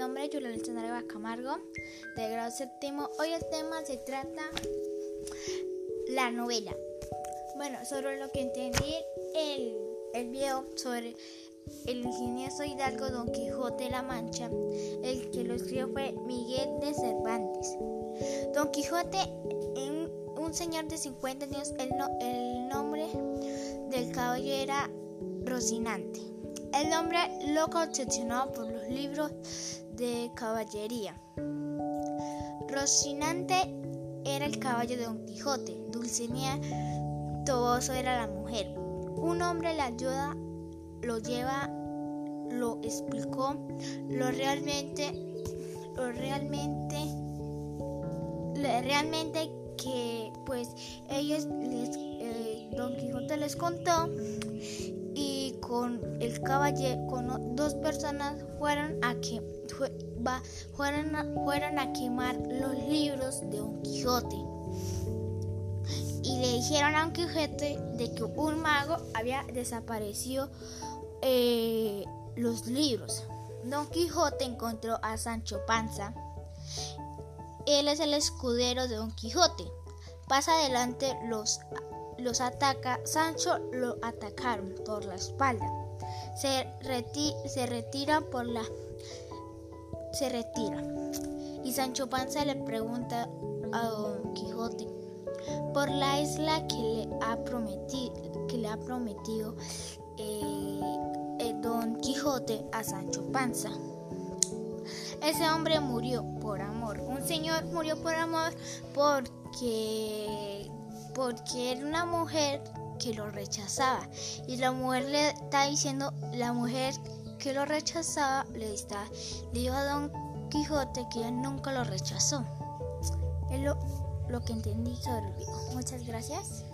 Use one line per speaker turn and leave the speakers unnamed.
nombre es Julia Alexandra Camargo, de grado séptimo. Hoy el tema se trata la novela. Bueno, sobre lo que entendí el, el video sobre el ingenioso hidalgo Don Quijote de la Mancha, el que lo escribió fue Miguel de Cervantes. Don Quijote, un señor de 50 años, el, el nombre del caballo era Rocinante. El hombre loco obsesionado por los libros de caballería. Rocinante era el caballo de Don Quijote, Dulcinea Toboso era la mujer. Un hombre le ayuda, lo lleva, lo explicó, lo realmente, lo realmente, realmente que pues ellos les, eh, Don Quijote les contó con el caballero, con dos personas fueron a fueron a quemar los libros de Don Quijote y le dijeron a Don Quijote de que un mago había desaparecido eh, los libros. Don Quijote encontró a Sancho Panza. Él es el escudero de Don Quijote. Pasa adelante los los ataca, Sancho lo atacaron por la espalda. Se, se retira por la se retira. Y Sancho Panza le pregunta a Don Quijote por la isla que le ha prometido, que le ha prometido eh, eh, Don Quijote a Sancho Panza. Ese hombre murió por amor. Un señor murió por amor porque porque era una mujer que lo rechazaba. Y la mujer le está diciendo la mujer que lo rechazaba le está dijo a Don Quijote que ella nunca lo rechazó. Es lo, lo que entendí sobre el muchas gracias